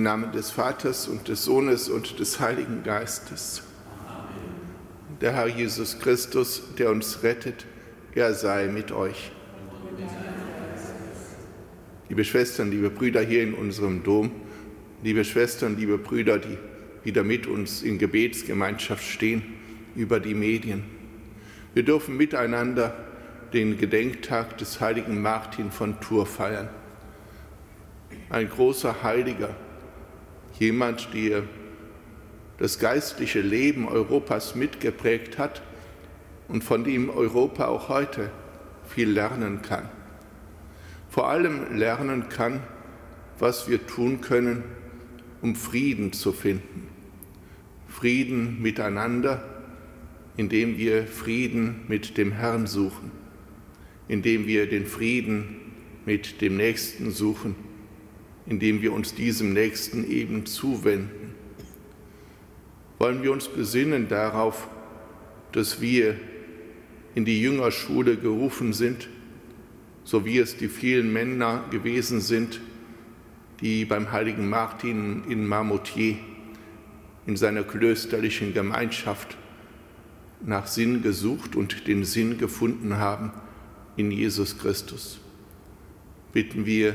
Im Namen des Vaters und des Sohnes und des Heiligen Geistes. Der Herr Jesus Christus, der uns rettet, er sei mit euch. Liebe Schwestern, liebe Brüder hier in unserem Dom, liebe Schwestern, liebe Brüder, die wieder mit uns in Gebetsgemeinschaft stehen, über die Medien. Wir dürfen miteinander den Gedenktag des heiligen Martin von Tours feiern. Ein großer Heiliger, jemand, der das geistliche Leben Europas mitgeprägt hat und von dem Europa auch heute viel lernen kann. Vor allem lernen kann, was wir tun können, um Frieden zu finden. Frieden miteinander, indem wir Frieden mit dem Herrn suchen, indem wir den Frieden mit dem Nächsten suchen, indem wir uns diesem Nächsten eben zuwenden. Wollen wir uns besinnen darauf, dass wir in die Jüngerschule gerufen sind, so wie es die vielen Männer gewesen sind, die beim heiligen Martin in Marmoutier in seiner klösterlichen Gemeinschaft nach Sinn gesucht und den Sinn gefunden haben in Jesus Christus. Bitten wir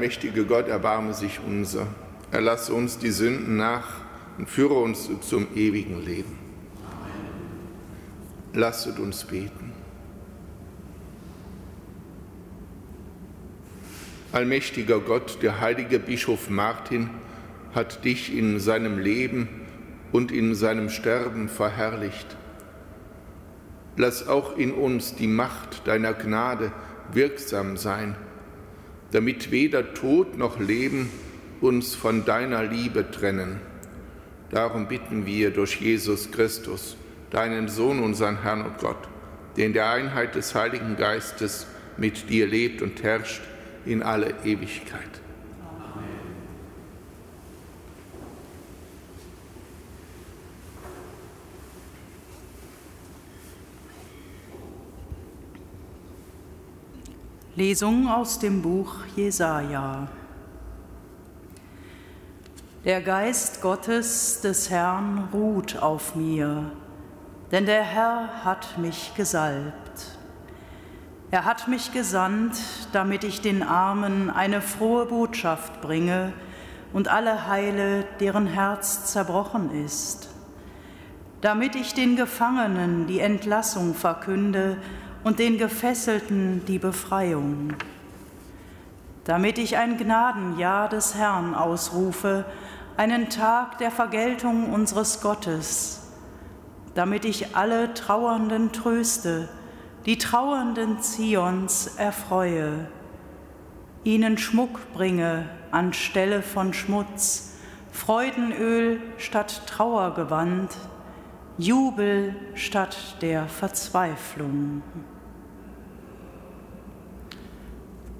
allmächtige Gott erbarme sich unser. Er lasse uns die Sünden nach und führe uns zum ewigen Leben. Lasset uns beten. Allmächtiger Gott, der heilige Bischof Martin hat dich in seinem Leben und in seinem Sterben verherrlicht. Lass auch in uns die Macht deiner Gnade wirksam sein, damit weder Tod noch Leben uns von deiner Liebe trennen. Darum bitten wir durch Jesus Christus, deinen Sohn, unseren Herrn und Gott, der in der Einheit des Heiligen Geistes mit dir lebt und herrscht in alle Ewigkeit. Lesung aus dem Buch Jesaja. Der Geist Gottes des Herrn ruht auf mir, denn der Herr hat mich gesalbt. Er hat mich gesandt, damit ich den Armen eine frohe Botschaft bringe und alle heile, deren Herz zerbrochen ist, damit ich den Gefangenen die Entlassung verkünde und den Gefesselten die Befreiung, damit ich ein Gnadenjahr des Herrn ausrufe, einen Tag der Vergeltung unseres Gottes, damit ich alle Trauernden tröste, die Trauernden Zions erfreue, ihnen Schmuck bringe anstelle von Schmutz, Freudenöl statt Trauergewand, Jubel statt der Verzweiflung.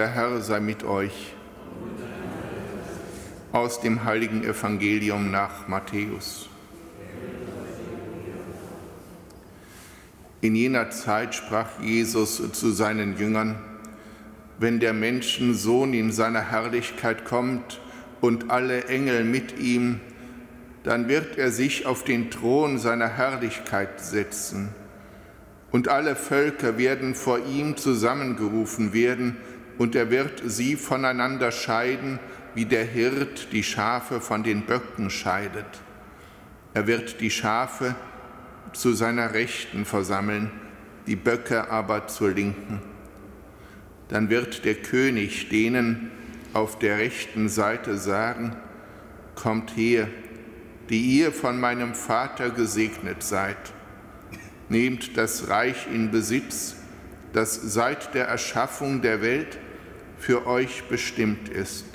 Der Herr sei mit euch. aus dem heiligen Evangelium nach Matthäus. In jener Zeit sprach Jesus zu seinen Jüngern, wenn der Menschensohn in seiner Herrlichkeit kommt und alle Engel mit ihm, dann wird er sich auf den Thron seiner Herrlichkeit setzen. Und alle Völker werden vor ihm zusammengerufen werden, und er wird sie voneinander scheiden, wie der Hirt die Schafe von den Böcken scheidet. Er wird die Schafe zu seiner Rechten versammeln, die Böcke aber zur Linken. Dann wird der König denen auf der rechten Seite sagen, Kommt her, die ihr von meinem Vater gesegnet seid. Nehmt das Reich in Besitz, das seit der Erschaffung der Welt für euch bestimmt ist.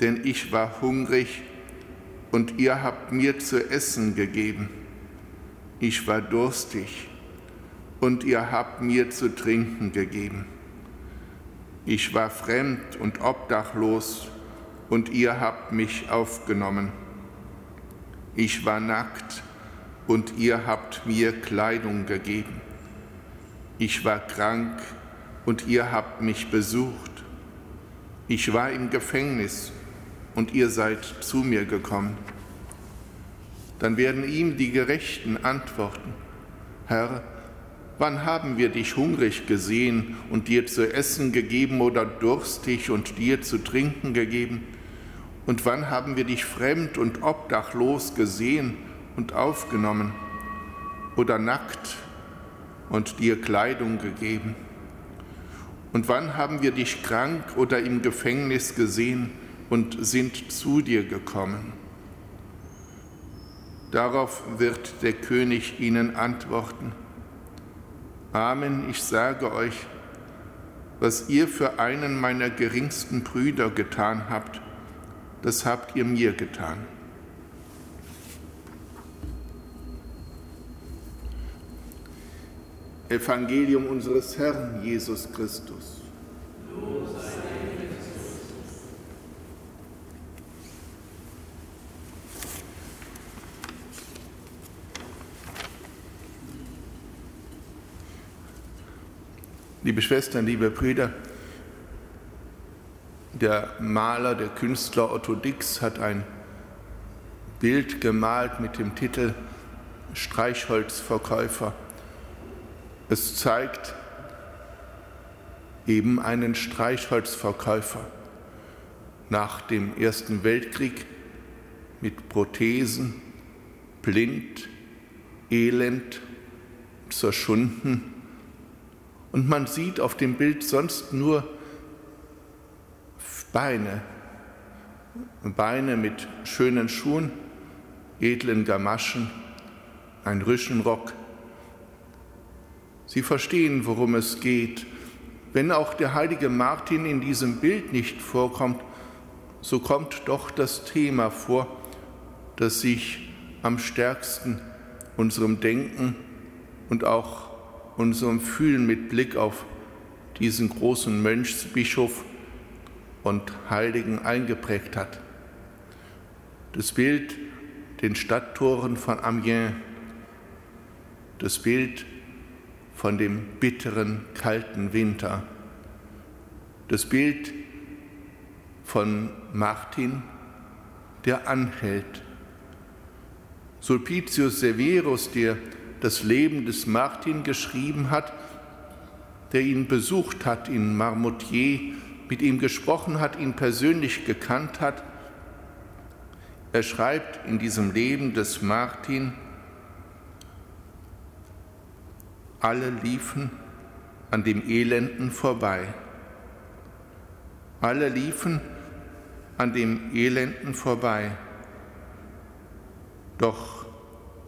Denn ich war hungrig und ihr habt mir zu essen gegeben. Ich war durstig und ihr habt mir zu trinken gegeben. Ich war fremd und obdachlos und ihr habt mich aufgenommen. Ich war nackt und ihr habt mir Kleidung gegeben. Ich war krank und ihr habt mich besucht. Ich war im Gefängnis und ihr seid zu mir gekommen. Dann werden ihm die Gerechten antworten, Herr, wann haben wir dich hungrig gesehen und dir zu essen gegeben oder durstig und dir zu trinken gegeben? Und wann haben wir dich fremd und obdachlos gesehen und aufgenommen oder nackt und dir Kleidung gegeben? Und wann haben wir dich krank oder im Gefängnis gesehen und sind zu dir gekommen? Darauf wird der König ihnen antworten. Amen, ich sage euch, was ihr für einen meiner geringsten Brüder getan habt, das habt ihr mir getan. Evangelium unseres Herrn Jesus Christus. Liebe Schwestern, liebe Brüder, der Maler, der Künstler Otto Dix hat ein Bild gemalt mit dem Titel Streichholzverkäufer. Es zeigt eben einen Streichholzverkäufer nach dem Ersten Weltkrieg mit Prothesen, blind, elend, zerschunden und man sieht auf dem Bild sonst nur Beine, Beine mit schönen Schuhen, edlen Gamaschen, ein Rüschenrock. Sie verstehen, worum es geht. Wenn auch der heilige Martin in diesem Bild nicht vorkommt, so kommt doch das Thema vor, das sich am stärksten unserem Denken und auch unserem Fühlen mit Blick auf diesen großen Mönchsbischof und Heiligen eingeprägt hat. Das Bild den Stadttoren von Amiens, das Bild von dem bitteren, kalten Winter, das Bild von Martin, der anhält. Sulpicius Severus, der das Leben des Martin geschrieben hat, der ihn besucht hat in Marmoutier, mit ihm gesprochen hat, ihn persönlich gekannt hat. Er schreibt in diesem Leben des Martin, alle liefen an dem Elenden vorbei. Alle liefen an dem Elenden vorbei. Doch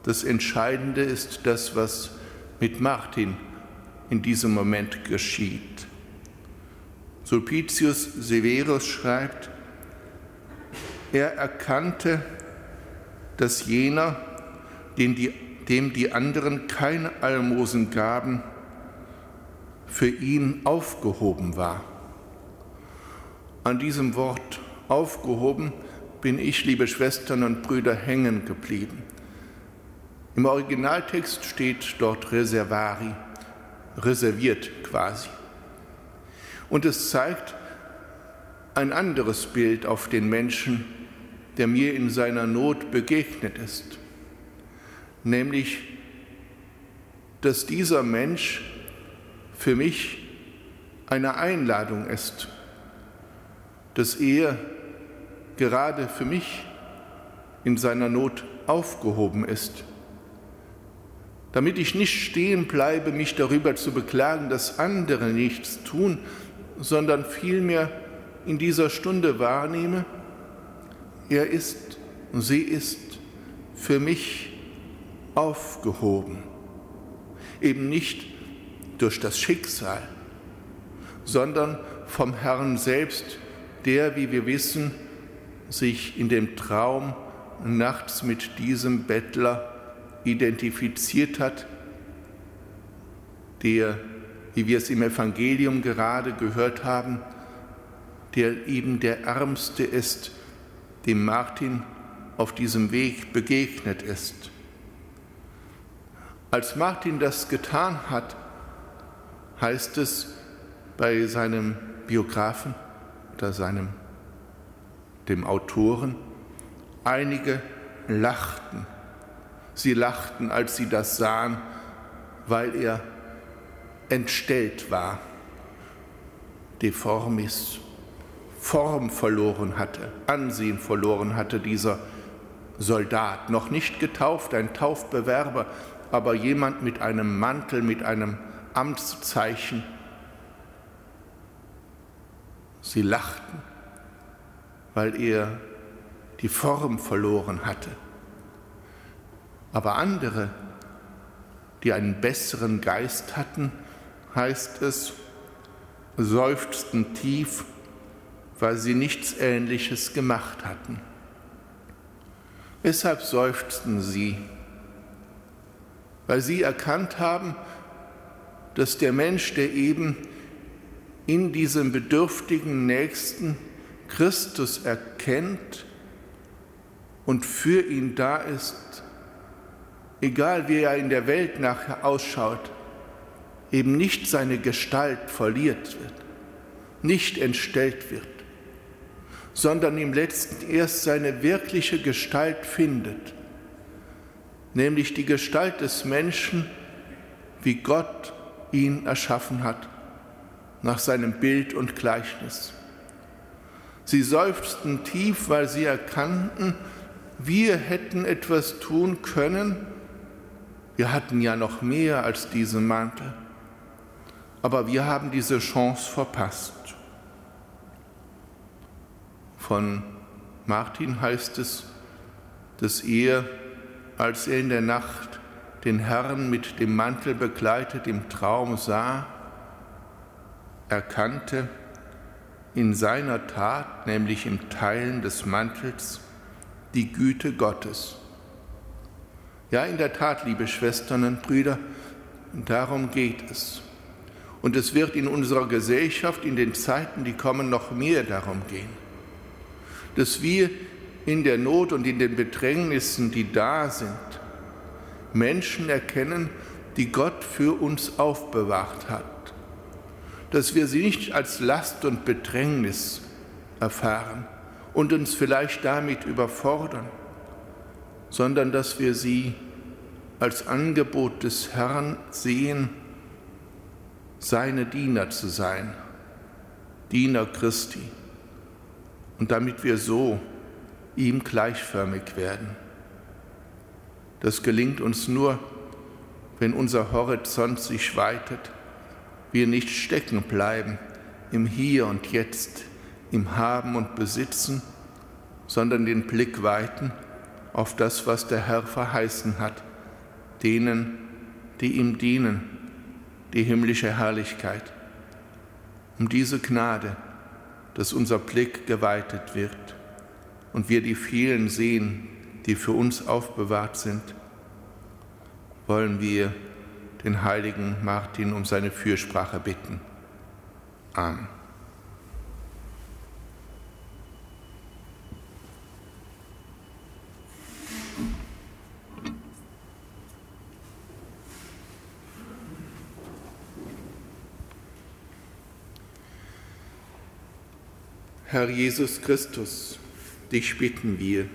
das Entscheidende ist das, was mit Martin in diesem Moment geschieht. Sulpicius Severus schreibt, er erkannte, dass jener, dem die, dem die anderen keine Almosen gaben, für ihn aufgehoben war. An diesem Wort aufgehoben, bin ich, liebe Schwestern und Brüder, hängen geblieben. Im Originaltext steht dort Reservari, reserviert quasi. Und es zeigt ein anderes Bild auf den Menschen, der mir in seiner Not begegnet ist, nämlich, dass dieser Mensch für mich eine Einladung ist, dass er gerade für mich in seiner Not aufgehoben ist, damit ich nicht stehen bleibe, mich darüber zu beklagen, dass andere nichts tun, sondern vielmehr in dieser Stunde wahrnehme, er ist und sie ist für mich aufgehoben, eben nicht durch das Schicksal, sondern vom Herrn selbst, der, wie wir wissen, sich in dem Traum nachts mit diesem Bettler identifiziert hat, der, wie wir es im Evangelium gerade gehört haben, der eben der Ärmste ist, dem Martin auf diesem Weg begegnet ist. Als Martin das getan hat, heißt es bei seinem Biografen oder seinem dem Autoren, einige lachten. Sie lachten, als sie das sahen, weil er entstellt war, deformis, Form verloren hatte, Ansehen verloren hatte, dieser Soldat, noch nicht getauft, ein Taufbewerber, aber jemand mit einem Mantel, mit einem Amtszeichen. Sie lachten weil er die Form verloren hatte. Aber andere, die einen besseren Geist hatten, heißt es, seufzten tief, weil sie nichts Ähnliches gemacht hatten. Weshalb seufzten sie? Weil sie erkannt haben, dass der Mensch, der eben in diesem bedürftigen Nächsten Christus erkennt und für ihn da ist, egal wie er in der Welt nachher ausschaut, eben nicht seine Gestalt verliert wird, nicht entstellt wird, sondern im letzten erst seine wirkliche Gestalt findet, nämlich die Gestalt des Menschen, wie Gott ihn erschaffen hat, nach seinem Bild und Gleichnis. Sie seufzten tief, weil sie erkannten, wir hätten etwas tun können. Wir hatten ja noch mehr als diesen Mantel. Aber wir haben diese Chance verpasst. Von Martin heißt es, dass er, als er in der Nacht den Herrn mit dem Mantel begleitet im Traum sah, erkannte, in seiner Tat, nämlich im Teilen des Mantels, die Güte Gottes. Ja, in der Tat, liebe Schwestern und Brüder, darum geht es. Und es wird in unserer Gesellschaft in den Zeiten, die kommen, noch mehr darum gehen, dass wir in der Not und in den Bedrängnissen, die da sind, Menschen erkennen, die Gott für uns aufbewahrt hat dass wir sie nicht als Last und Bedrängnis erfahren und uns vielleicht damit überfordern, sondern dass wir sie als Angebot des Herrn sehen, seine Diener zu sein, Diener Christi, und damit wir so ihm gleichförmig werden. Das gelingt uns nur, wenn unser Horizont sich weitet wir nicht stecken bleiben im Hier und Jetzt, im Haben und Besitzen, sondern den Blick weiten auf das, was der Herr verheißen hat, denen, die ihm dienen, die himmlische Herrlichkeit. Um diese Gnade, dass unser Blick geweitet wird und wir die vielen sehen, die für uns aufbewahrt sind, wollen wir den heiligen Martin um seine Fürsprache bitten. Amen. Herr Jesus Christus, dich bitten wir.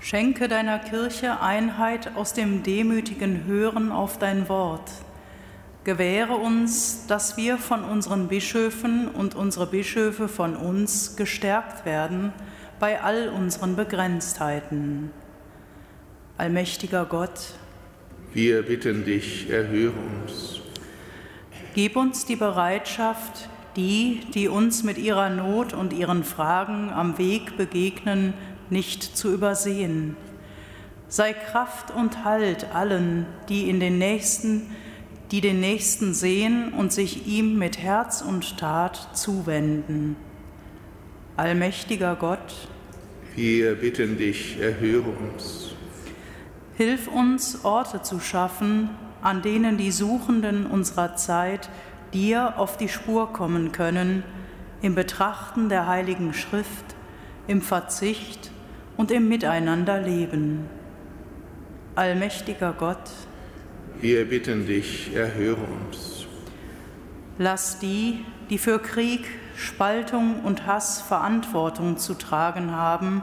Schenke deiner Kirche Einheit aus dem demütigen Hören auf dein Wort. Gewähre uns, dass wir von unseren Bischöfen und unsere Bischöfe von uns gestärkt werden bei all unseren Begrenztheiten. Allmächtiger Gott, wir bitten dich, erhöre uns. Gib uns die Bereitschaft, die, die uns mit ihrer Not und ihren Fragen am Weg begegnen, nicht zu übersehen. Sei Kraft und Halt allen, die in den Nächsten, die den Nächsten sehen und sich ihm mit Herz und Tat zuwenden. Allmächtiger Gott, wir bitten dich, erhöre uns. Hilf uns, Orte zu schaffen, an denen die Suchenden unserer Zeit dir auf die Spur kommen können, im Betrachten der Heiligen Schrift, im Verzicht und im Miteinanderleben. Allmächtiger Gott, wir bitten dich, erhöre uns. Lass die, die für Krieg, Spaltung und Hass Verantwortung zu tragen haben,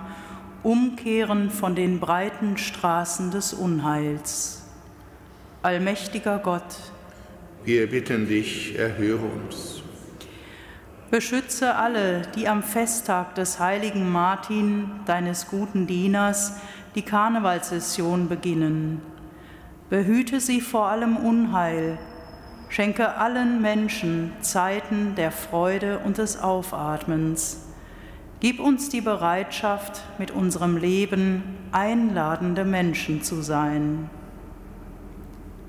umkehren von den breiten Straßen des Unheils. Allmächtiger Gott, wir bitten dich, erhöre uns. Beschütze alle, die am Festtag des heiligen Martin, deines guten Dieners, die Karnevalssession beginnen. Behüte sie vor allem Unheil, Schenke allen Menschen Zeiten der Freude und des Aufatmens. Gib uns die Bereitschaft, mit unserem Leben einladende Menschen zu sein.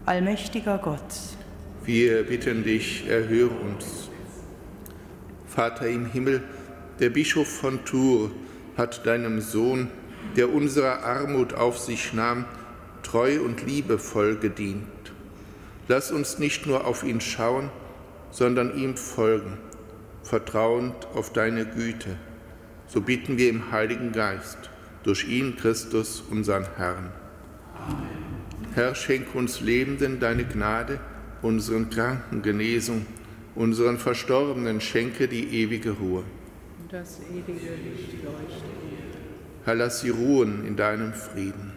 Allmächtiger Gott, wir bitten dich, erhöre uns. Vater im Himmel, der Bischof von Tours hat deinem Sohn, der unsere Armut auf sich nahm, treu und liebevoll gedient. Lass uns nicht nur auf ihn schauen, sondern ihm folgen, vertrauend auf deine Güte. So bitten wir im Heiligen Geist, durch ihn Christus, unseren Herrn. Amen. Herr, schenk uns Lebenden deine Gnade, unseren Kranken Genesung, unseren Verstorbenen schenke die ewige Ruhe. Das ewige Licht leuchte. Herr, lass sie ruhen in deinem Frieden.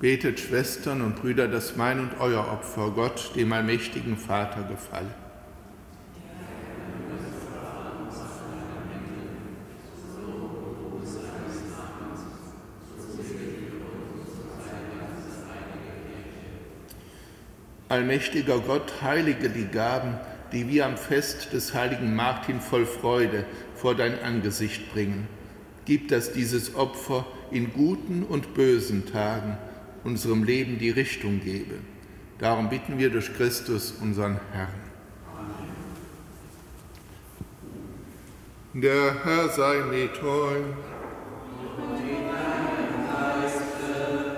Betet, Schwestern und Brüder, dass mein und euer Opfer Gott, dem allmächtigen Vater, gefalle. Allmächtiger Gott, heilige die Gaben, die wir am Fest des heiligen Martin voll Freude vor dein Angesicht bringen. Gib, dass dieses Opfer in guten und bösen Tagen unserem Leben die Richtung gebe. Darum bitten wir durch Christus, unseren Herrn. Der Herr sei mit euch.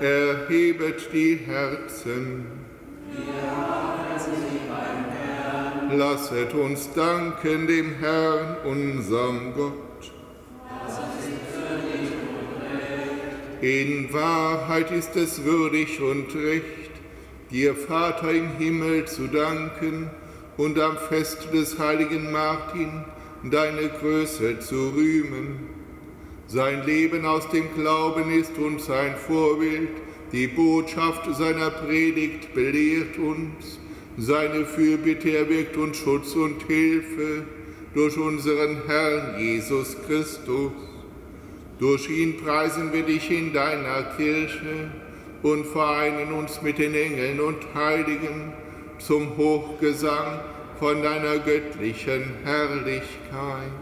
Erhebet die Herzen. Lasset uns danken dem Herrn, unserem Gott. In Wahrheit ist es würdig und recht, dir, Vater im Himmel, zu danken und am Fest des heiligen Martin deine Größe zu rühmen. Sein Leben aus dem Glauben ist uns ein Vorbild, die Botschaft seiner Predigt belehrt uns, seine Fürbitte erwirkt uns Schutz und Hilfe durch unseren Herrn Jesus Christus. Durch ihn preisen wir dich in deiner Kirche und vereinen uns mit den Engeln und Heiligen zum Hochgesang von deiner göttlichen Herrlichkeit.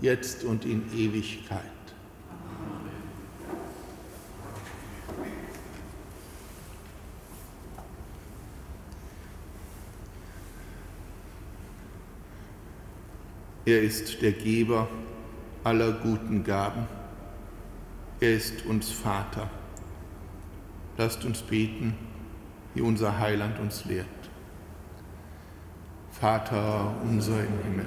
jetzt und in Ewigkeit. Er ist der Geber aller guten Gaben. Er ist uns Vater. Lasst uns beten, wie unser Heiland uns lehrt. Vater unser im Himmel,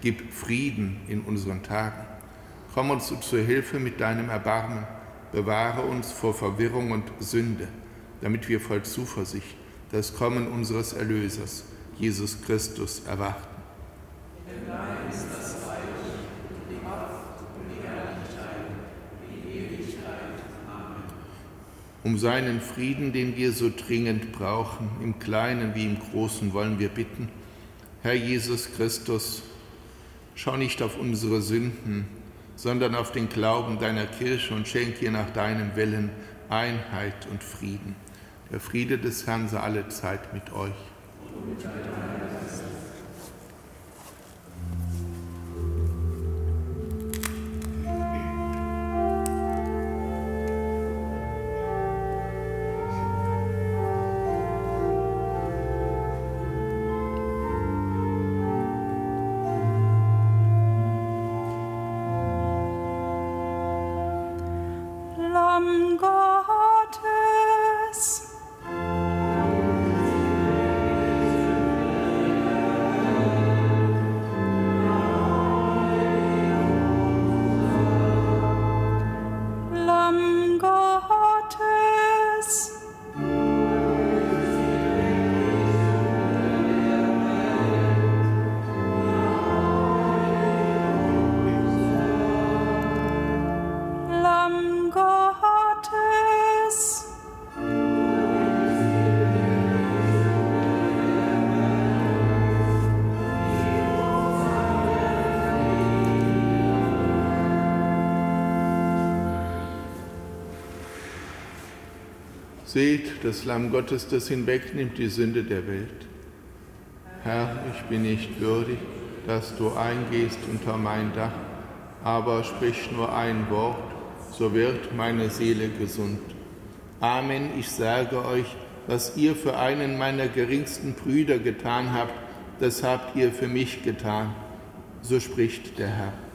Gib Frieden in unseren Tagen. Komm uns zur Hilfe mit deinem Erbarmen. Bewahre uns vor Verwirrung und Sünde, damit wir voll Zuversicht das Kommen unseres Erlösers Jesus Christus erwarten. Um seinen Frieden, den wir so dringend brauchen, im Kleinen wie im Großen, wollen wir bitten. Herr Jesus Christus, schau nicht auf unsere Sünden, sondern auf den Glauben deiner Kirche und schenk ihr nach deinem Willen Einheit und Frieden. Der Friede des Herrn sei alle Zeit mit euch. Und mit Seht das Lamm Gottes, das hinwegnimmt die Sünde der Welt. Herr, ich bin nicht würdig, dass du eingehst unter mein Dach, aber sprich nur ein Wort, so wird meine Seele gesund. Amen, ich sage euch, was ihr für einen meiner geringsten Brüder getan habt, das habt ihr für mich getan. So spricht der Herr.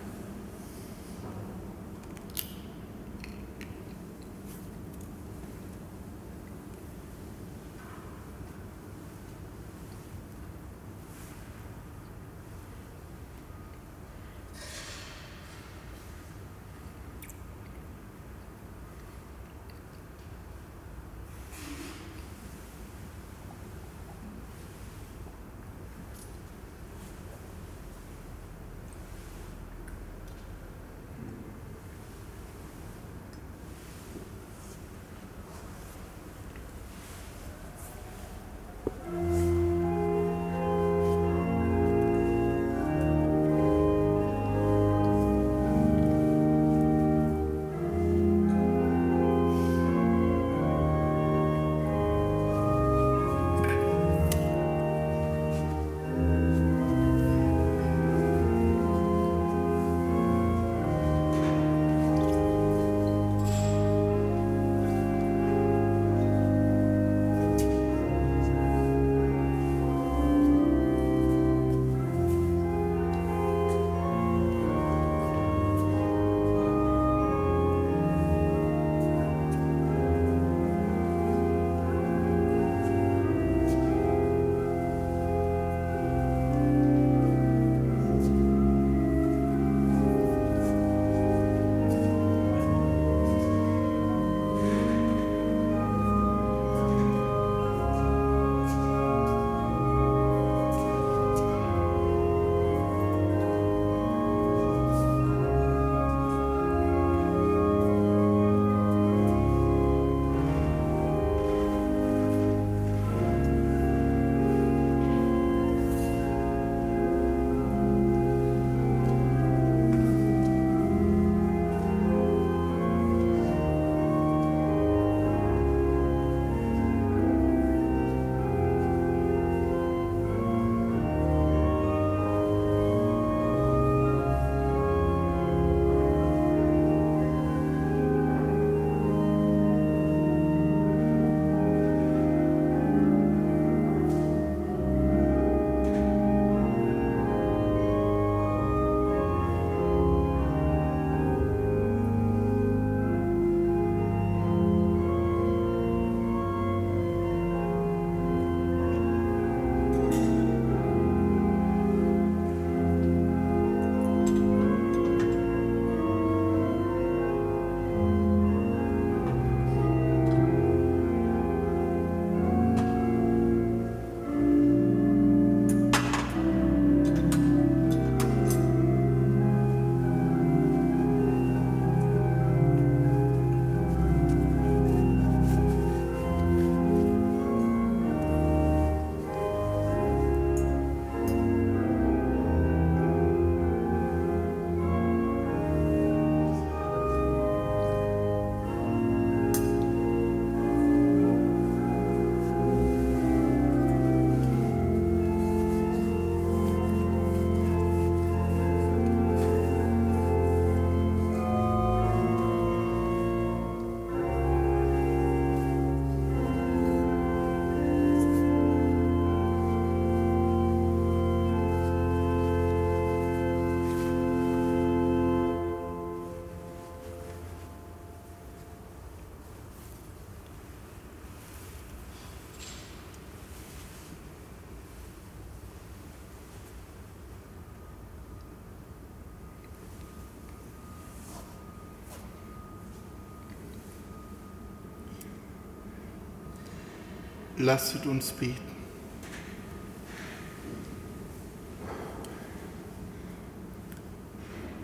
Lasset uns beten.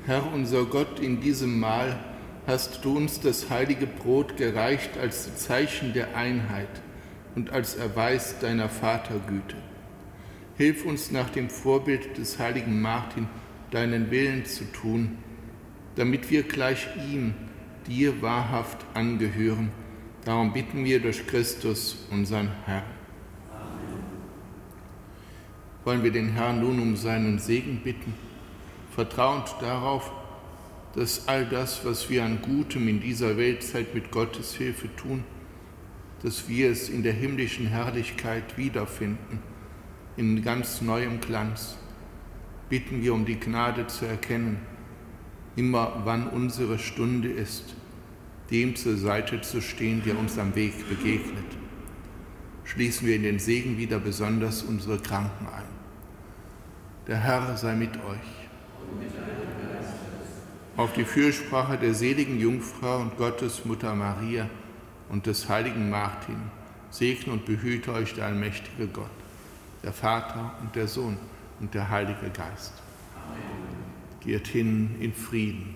Herr unser Gott, in diesem Mahl hast du uns das heilige Brot gereicht als Zeichen der Einheit und als Erweis deiner Vatergüte. Hilf uns nach dem Vorbild des heiligen Martin, deinen Willen zu tun, damit wir gleich ihm, dir wahrhaft angehören. Darum bitten wir durch Christus, unseren Herrn. Wollen wir den Herrn nun um seinen Segen bitten, vertrauend darauf, dass all das, was wir an Gutem in dieser Weltzeit mit Gottes Hilfe tun, dass wir es in der himmlischen Herrlichkeit wiederfinden, in ganz neuem Glanz. Bitten wir um die Gnade zu erkennen, immer wann unsere Stunde ist, dem zur Seite zu stehen, der uns am Weg begegnet. Schließen wir in den Segen wieder besonders unsere Kranken ein. Der Herr sei mit euch. Auf die Fürsprache der seligen Jungfrau und Gottesmutter Maria und des heiligen Martin segne und behüte euch der allmächtige Gott, der Vater und der Sohn und der Heilige Geist. Geht hin in Frieden.